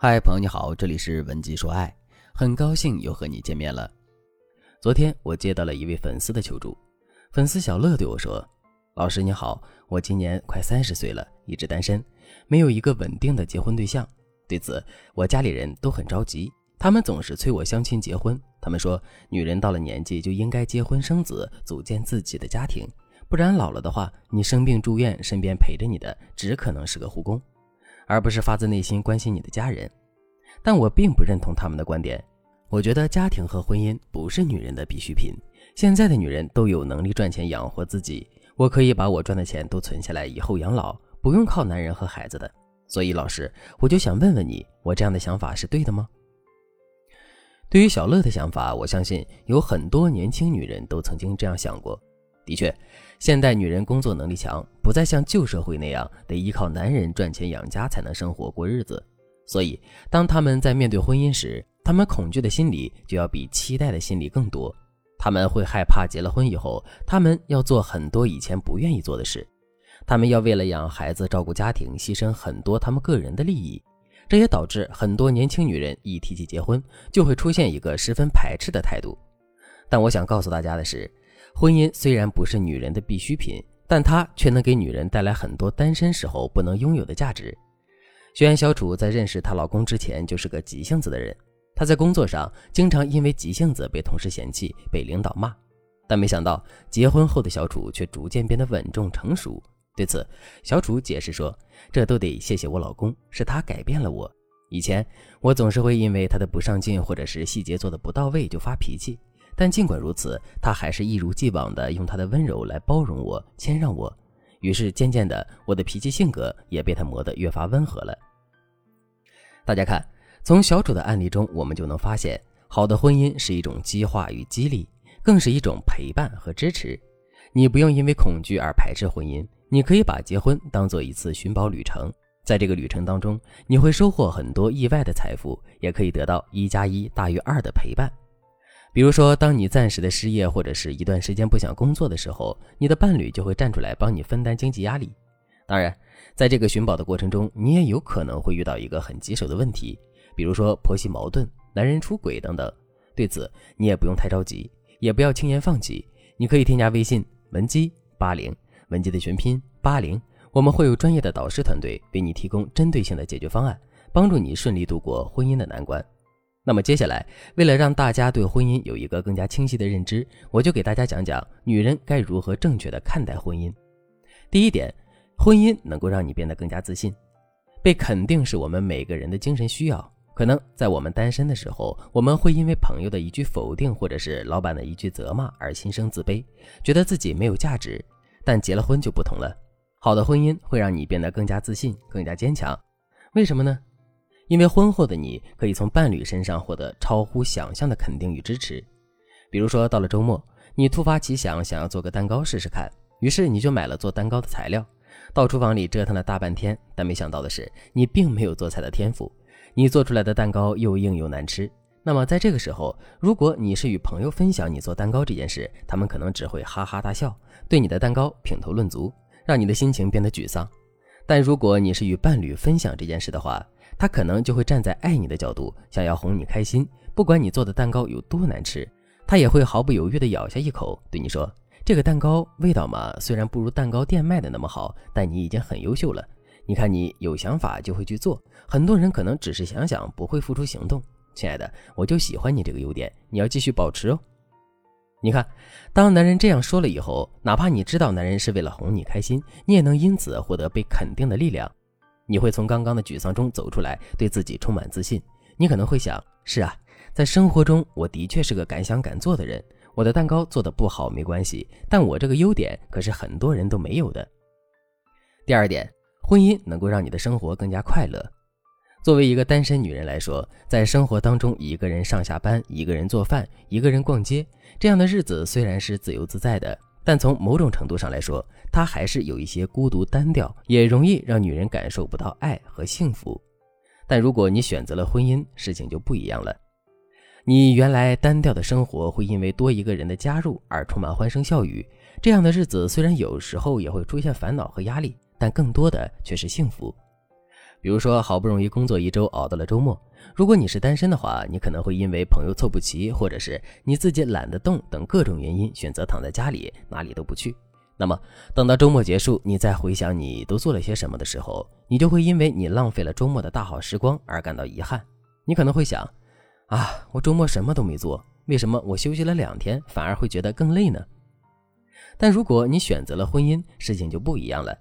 嗨，朋友你好，这里是文姬说爱，很高兴又和你见面了。昨天我接到了一位粉丝的求助，粉丝小乐对我说：“老师你好，我今年快三十岁了，一直单身，没有一个稳定的结婚对象。对此，我家里人都很着急，他们总是催我相亲结婚。他们说，女人到了年纪就应该结婚生子，组建自己的家庭，不然老了的话，你生病住院，身边陪着你的只可能是个护工。”而不是发自内心关心你的家人，但我并不认同他们的观点。我觉得家庭和婚姻不是女人的必需品。现在的女人都有能力赚钱养活自己，我可以把我赚的钱都存下来，以后养老，不用靠男人和孩子的。所以，老师，我就想问问你，我这样的想法是对的吗？对于小乐的想法，我相信有很多年轻女人都曾经这样想过。的确，现代女人工作能力强，不再像旧社会那样得依靠男人赚钱养家才能生活过日子。所以，当他们在面对婚姻时，他们恐惧的心理就要比期待的心理更多。他们会害怕结了婚以后，他们要做很多以前不愿意做的事，他们要为了养孩子、照顾家庭，牺牲很多他们个人的利益。这也导致很多年轻女人一提起结婚，就会出现一个十分排斥的态度。但我想告诉大家的是。婚姻虽然不是女人的必需品，但它却能给女人带来很多单身时候不能拥有的价值。学员小楚在认识她老公之前就是个急性子的人，她在工作上经常因为急性子被同事嫌弃、被领导骂。但没想到结婚后的小楚却逐渐变得稳重成熟。对此，小楚解释说：“这都得谢谢我老公，是他改变了我。以前我总是会因为他的不上进或者是细节做的不到位就发脾气。”但尽管如此，他还是一如既往的用他的温柔来包容我、谦让我。于是渐渐的，我的脾气性格也被他磨得越发温和了。大家看，从小主的案例中，我们就能发现，好的婚姻是一种激化与激励，更是一种陪伴和支持。你不用因为恐惧而排斥婚姻，你可以把结婚当做一次寻宝旅程。在这个旅程当中，你会收获很多意外的财富，也可以得到一加一大于二的陪伴。比如说，当你暂时的失业或者是一段时间不想工作的时候，你的伴侣就会站出来帮你分担经济压力。当然，在这个寻宝的过程中，你也有可能会遇到一个很棘手的问题，比如说婆媳矛盾、男人出轨等等。对此，你也不用太着急，也不要轻言放弃。你可以添加微信文姬八零，文姬的全拼八零，我们会有专业的导师团队为你提供针对性的解决方案，帮助你顺利度过婚姻的难关。那么接下来，为了让大家对婚姻有一个更加清晰的认知，我就给大家讲讲女人该如何正确的看待婚姻。第一点，婚姻能够让你变得更加自信。被肯定是我们每个人的精神需要。可能在我们单身的时候，我们会因为朋友的一句否定，或者是老板的一句责骂而心生自卑，觉得自己没有价值。但结了婚就不同了，好的婚姻会让你变得更加自信，更加坚强。为什么呢？因为婚后的你可以从伴侣身上获得超乎想象的肯定与支持，比如说到了周末，你突发奇想想要做个蛋糕试试看，于是你就买了做蛋糕的材料，到厨房里折腾了大半天，但没想到的是，你并没有做菜的天赋，你做出来的蛋糕又硬又难吃。那么在这个时候，如果你是与朋友分享你做蛋糕这件事，他们可能只会哈哈大笑，对你的蛋糕品头论足，让你的心情变得沮丧。但如果你是与伴侣分享这件事的话，他可能就会站在爱你的角度，想要哄你开心。不管你做的蛋糕有多难吃，他也会毫不犹豫地咬下一口，对你说：“这个蛋糕味道嘛，虽然不如蛋糕店卖的那么好，但你已经很优秀了。你看你有想法就会去做，很多人可能只是想想，不会付出行动。亲爱的，我就喜欢你这个优点，你要继续保持哦。”你看，当男人这样说了以后，哪怕你知道男人是为了哄你开心，你也能因此获得被肯定的力量。你会从刚刚的沮丧中走出来，对自己充满自信。你可能会想：是啊，在生活中我的确是个敢想敢做的人。我的蛋糕做的不好没关系，但我这个优点可是很多人都没有的。第二点，婚姻能够让你的生活更加快乐。作为一个单身女人来说，在生活当中，一个人上下班，一个人做饭，一个人逛街，这样的日子虽然是自由自在的。但从某种程度上来说，它还是有一些孤独单调，也容易让女人感受不到爱和幸福。但如果你选择了婚姻，事情就不一样了。你原来单调的生活会因为多一个人的加入而充满欢声笑语，这样的日子虽然有时候也会出现烦恼和压力，但更多的却是幸福。比如说，好不容易工作一周熬到了周末，如果你是单身的话，你可能会因为朋友凑不齐，或者是你自己懒得动等各种原因，选择躺在家里哪里都不去。那么，等到周末结束，你再回想你都做了些什么的时候，你就会因为你浪费了周末的大好时光而感到遗憾。你可能会想，啊，我周末什么都没做，为什么我休息了两天反而会觉得更累呢？但如果你选择了婚姻，事情就不一样了。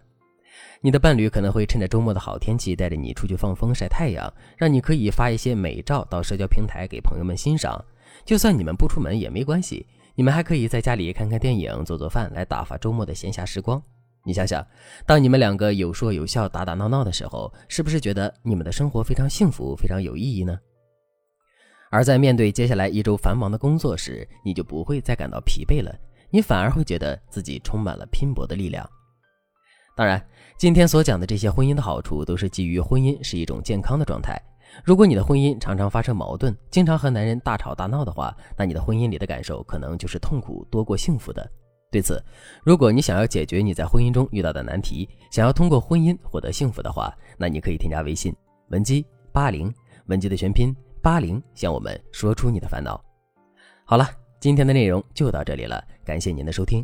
你的伴侣可能会趁着周末的好天气，带着你出去放风晒太阳，让你可以发一些美照到社交平台给朋友们欣赏。就算你们不出门也没关系。你们还可以在家里看看电影、做做饭，来打发周末的闲暇时光。你想想，当你们两个有说有笑、打打闹闹的时候，是不是觉得你们的生活非常幸福、非常有意义呢？而在面对接下来一周繁忙的工作时，你就不会再感到疲惫了，你反而会觉得自己充满了拼搏的力量。当然，今天所讲的这些婚姻的好处，都是基于婚姻是一种健康的状态。如果你的婚姻常常发生矛盾，经常和男人大吵大闹的话，那你的婚姻里的感受可能就是痛苦多过幸福的。对此，如果你想要解决你在婚姻中遇到的难题，想要通过婚姻获得幸福的话，那你可以添加微信文姬八零，文姬的全拼八零，向我们说出你的烦恼。好了，今天的内容就到这里了，感谢您的收听。